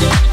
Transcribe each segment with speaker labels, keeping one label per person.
Speaker 1: stop.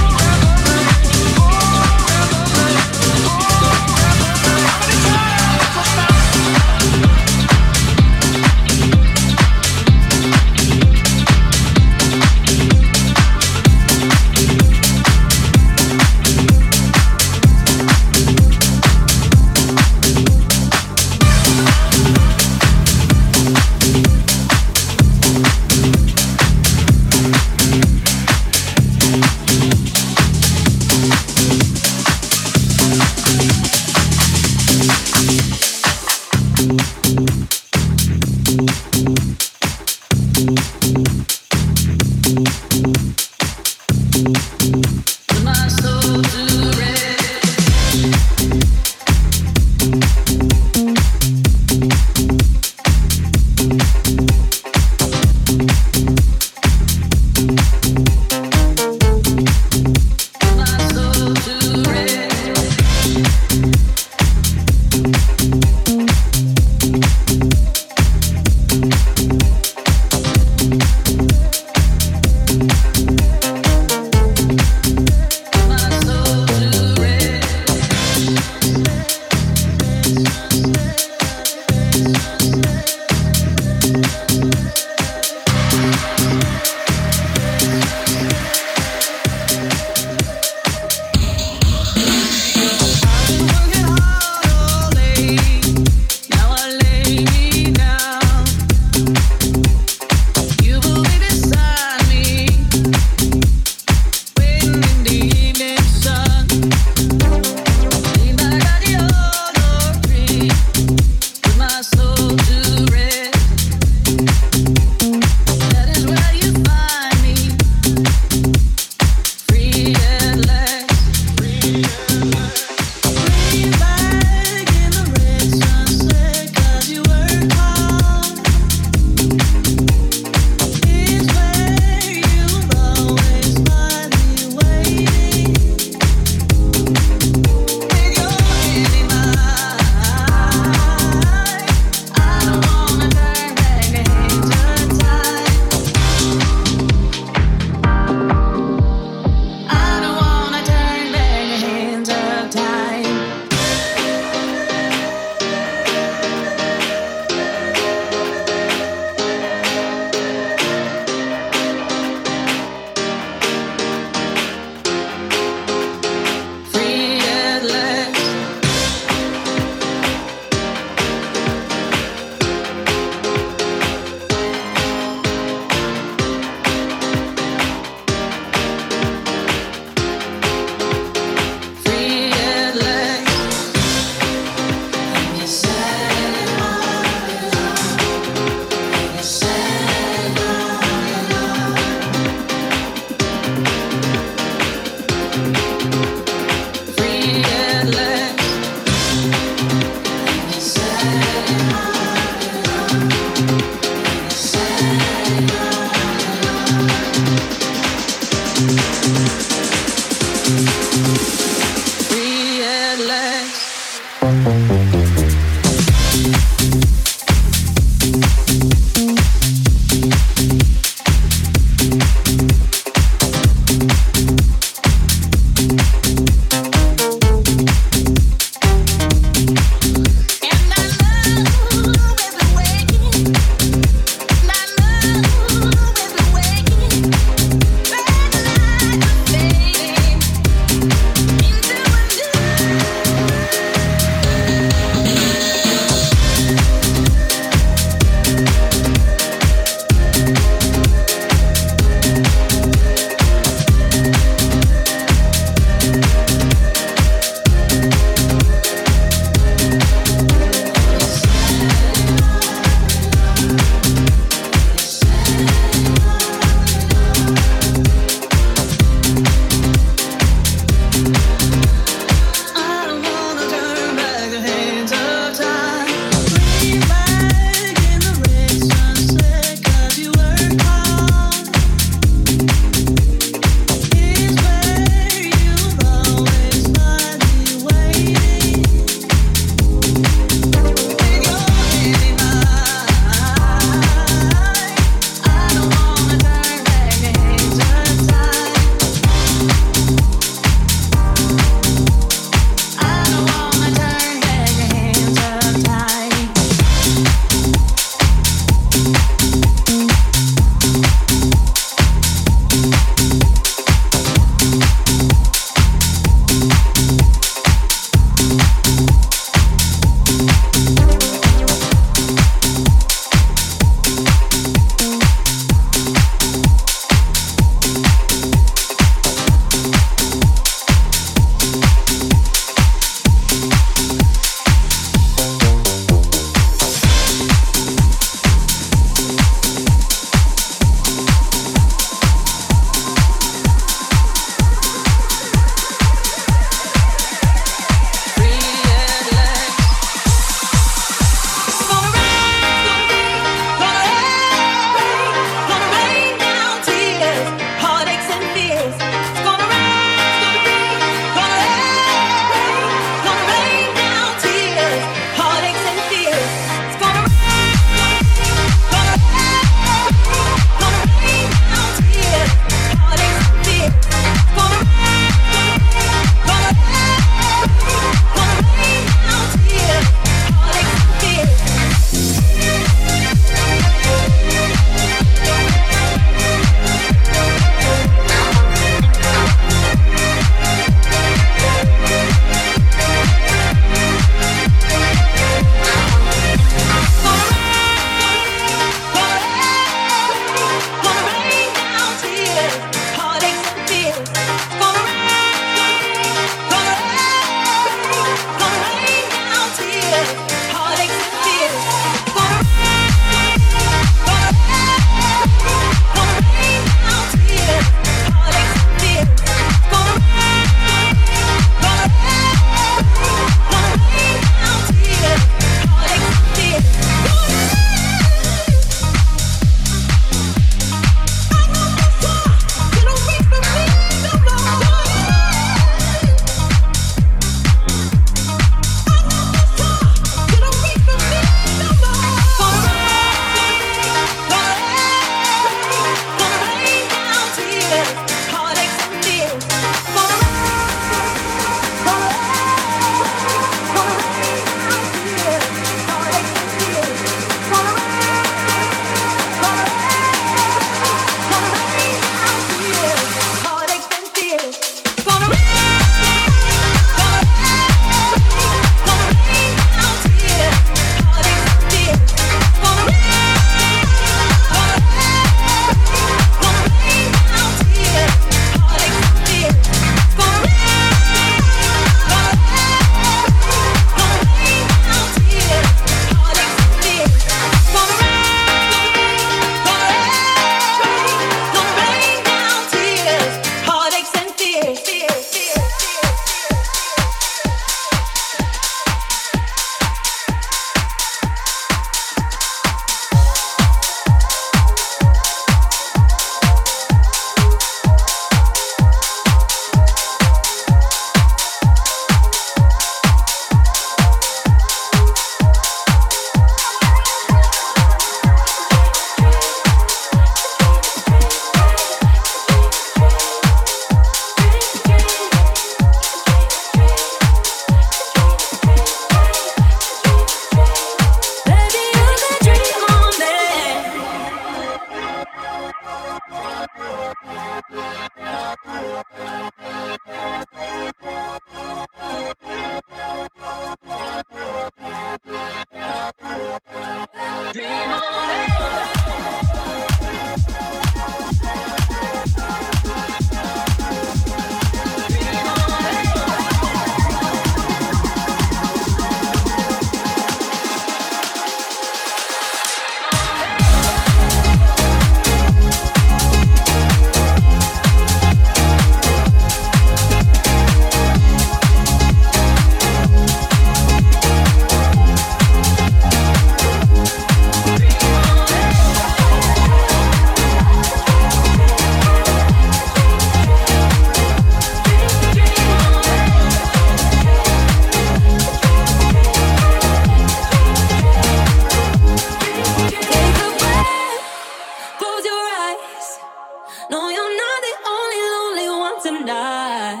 Speaker 1: night.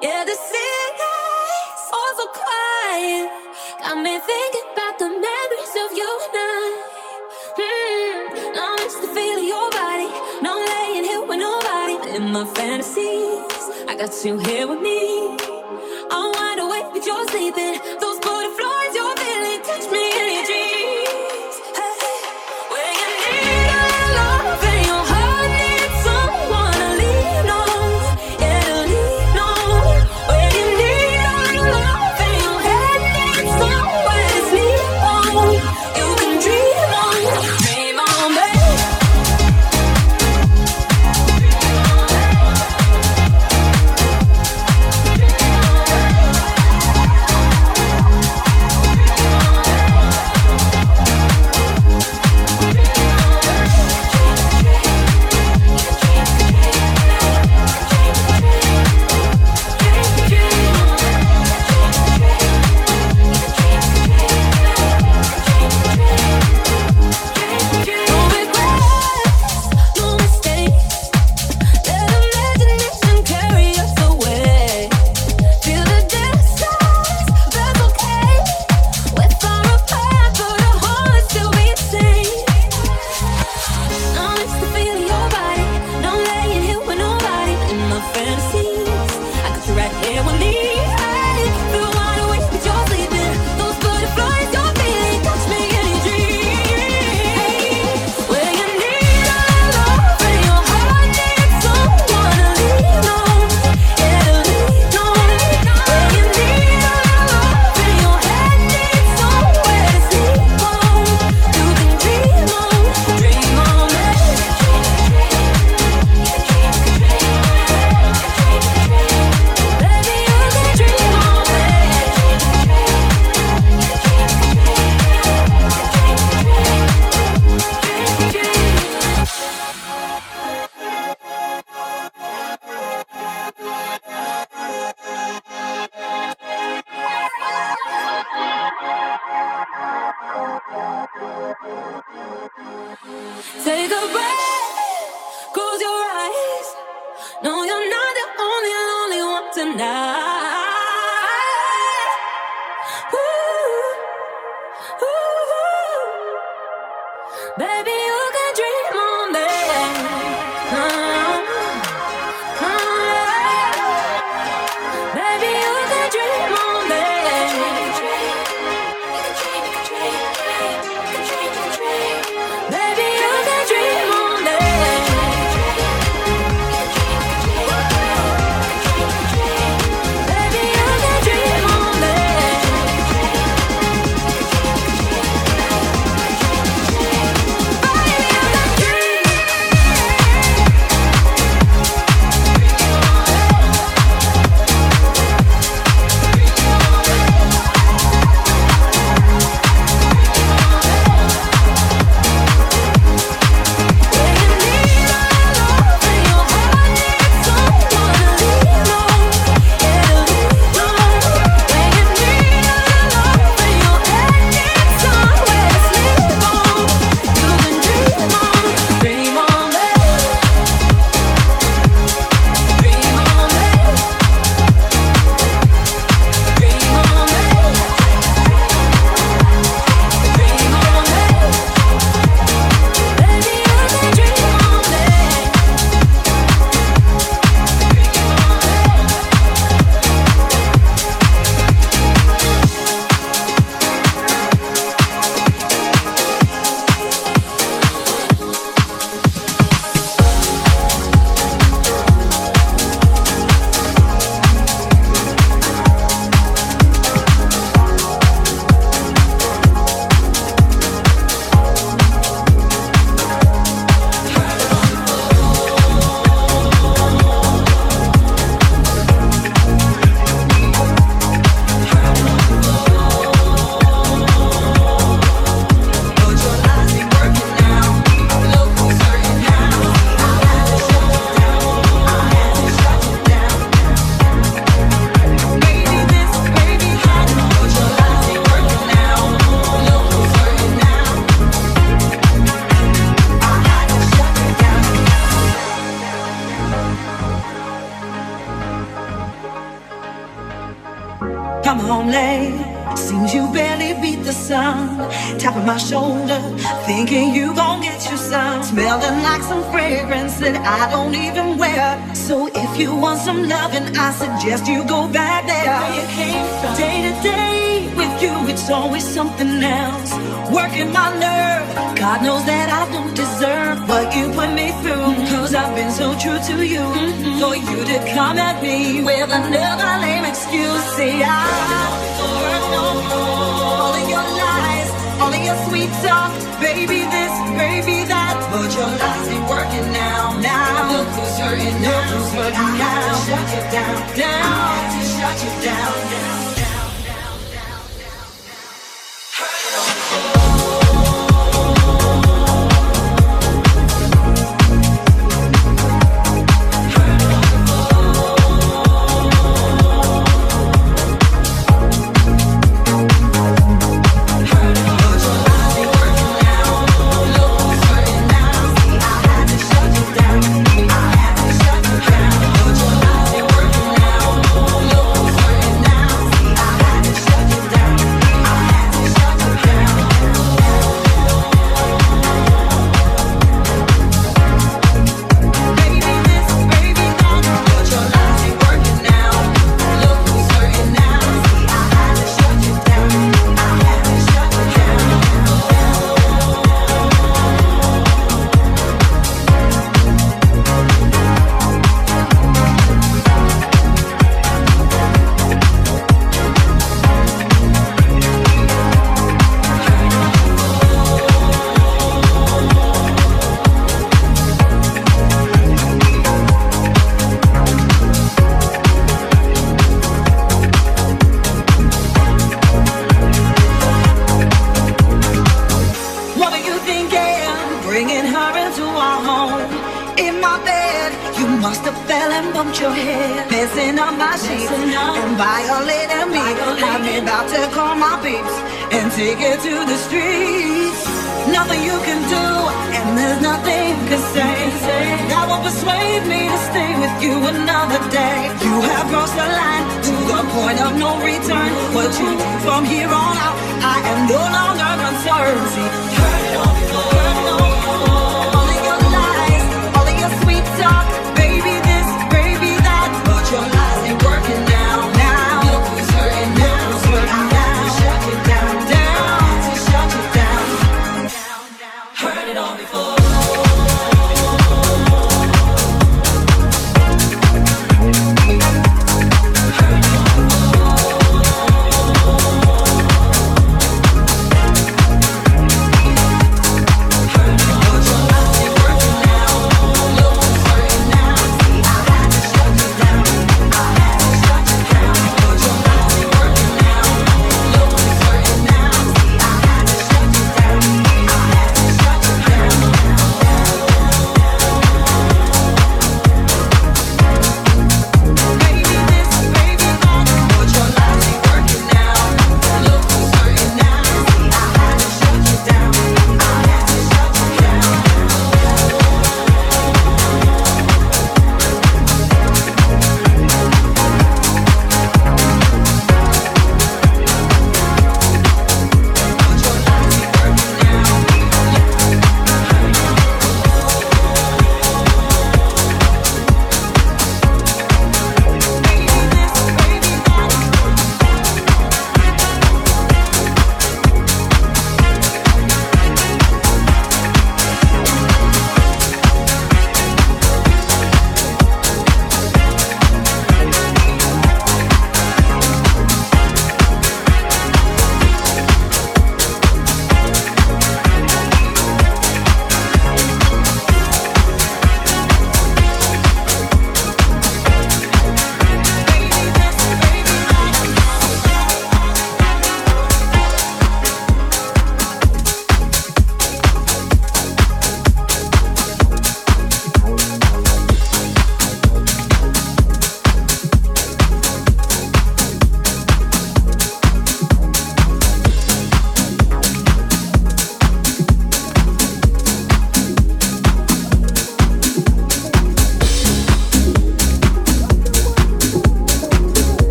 Speaker 1: Yeah, the city's all so quiet. Got me thinking about the memories of you and I. Mm, I miss the feel of your body. No I'm laying here with nobody. In my fantasies, I got you here with me. I'm wide awake, but you're sleeping. Those butterflies you're feeling touch me.
Speaker 2: If you want some loving, I suggest you go back there. Where you came from. Day to day with you, it's always something else. Working my nerve. God knows that I don't deserve what you put me through. Mm-hmm. Cause I've been so true to you. Mm-hmm. For you to come at me with another lame excuse. See, I heard no more. All of your lies, all of your sweet talk. Baby this, baby that. But your lies ain't working now. Look who's hurting now. Who's I to shut you down, down. I had to shut you down, down.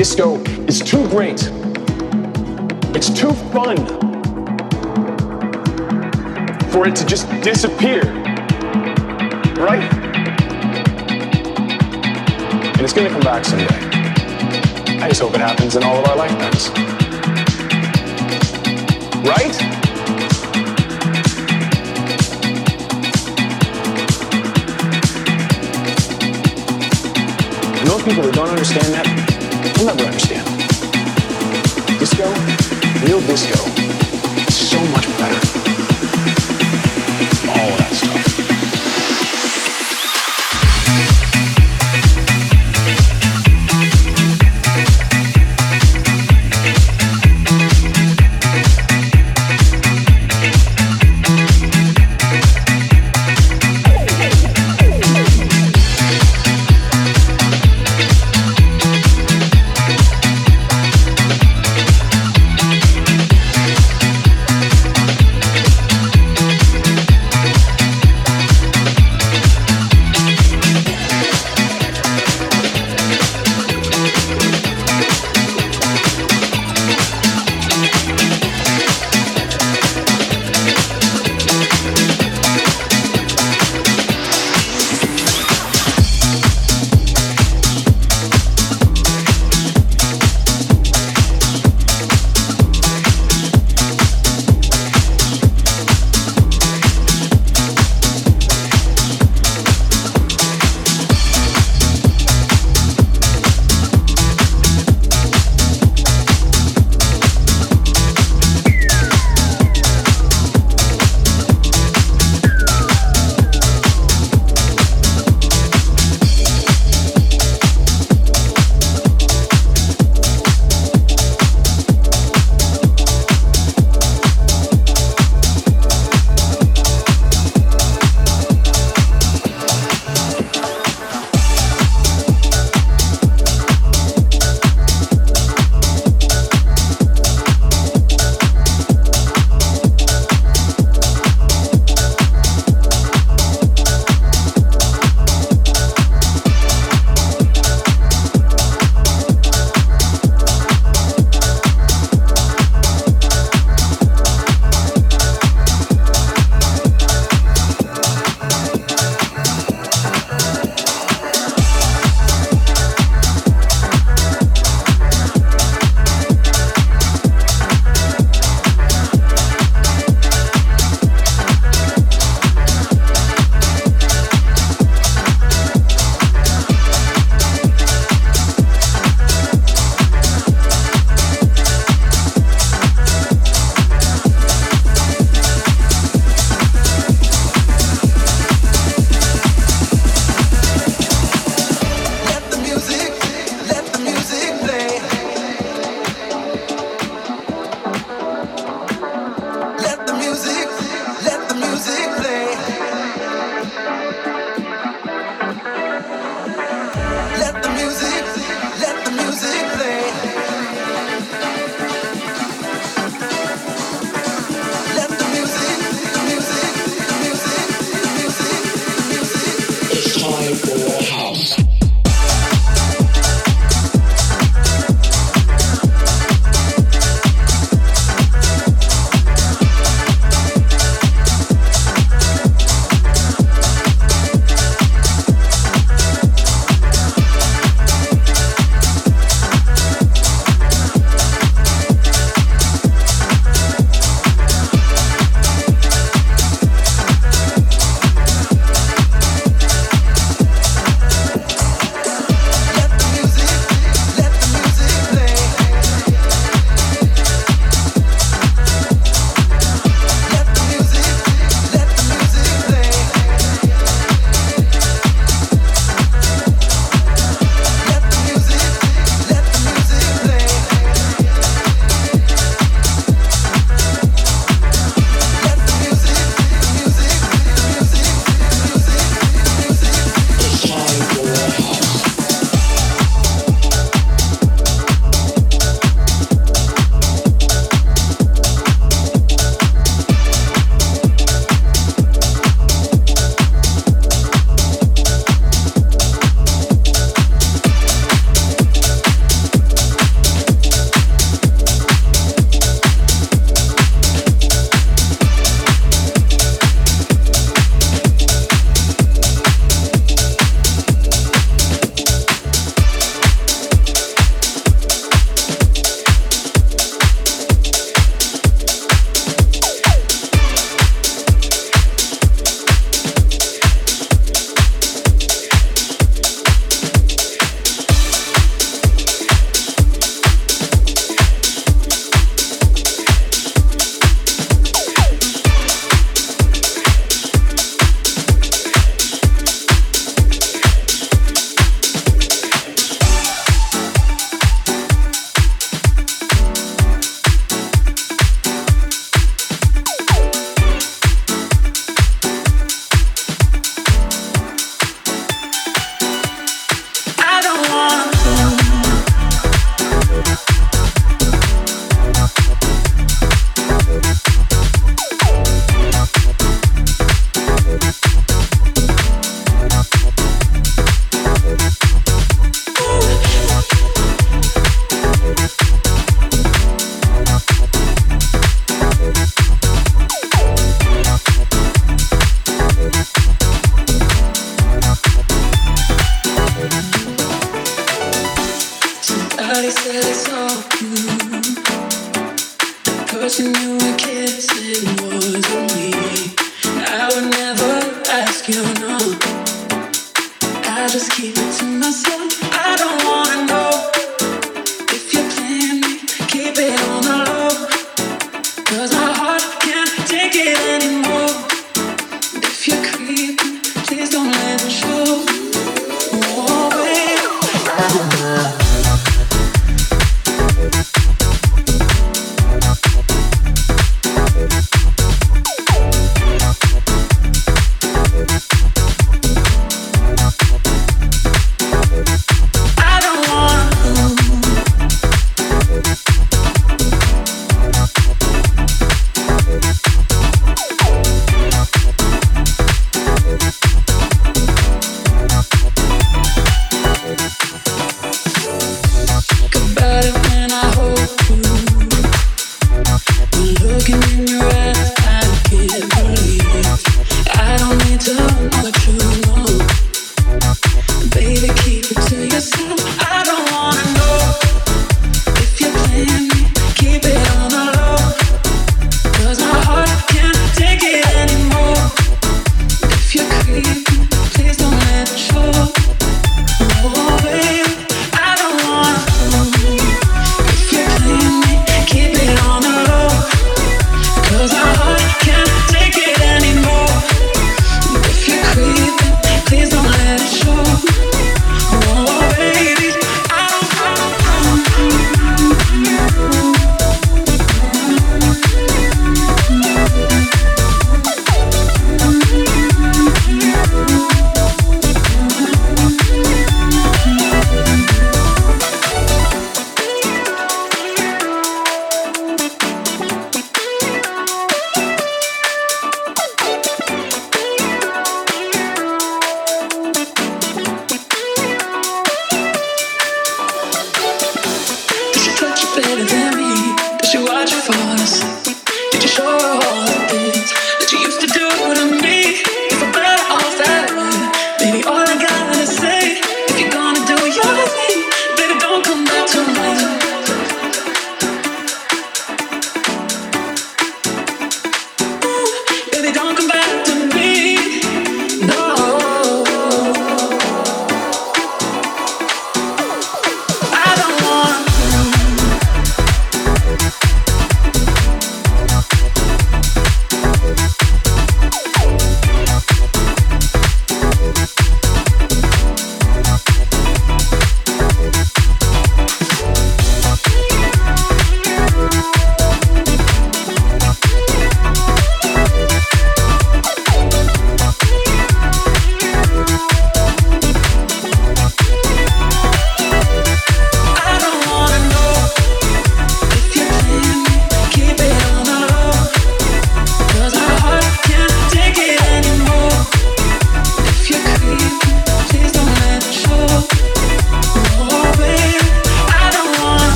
Speaker 3: Disco is too great. It's too fun for it to just disappear. Right? And it's gonna come back someday. I just hope it happens in all of our lifetimes. Right? People that don't understand that, they'll never understand. Disco, real disco,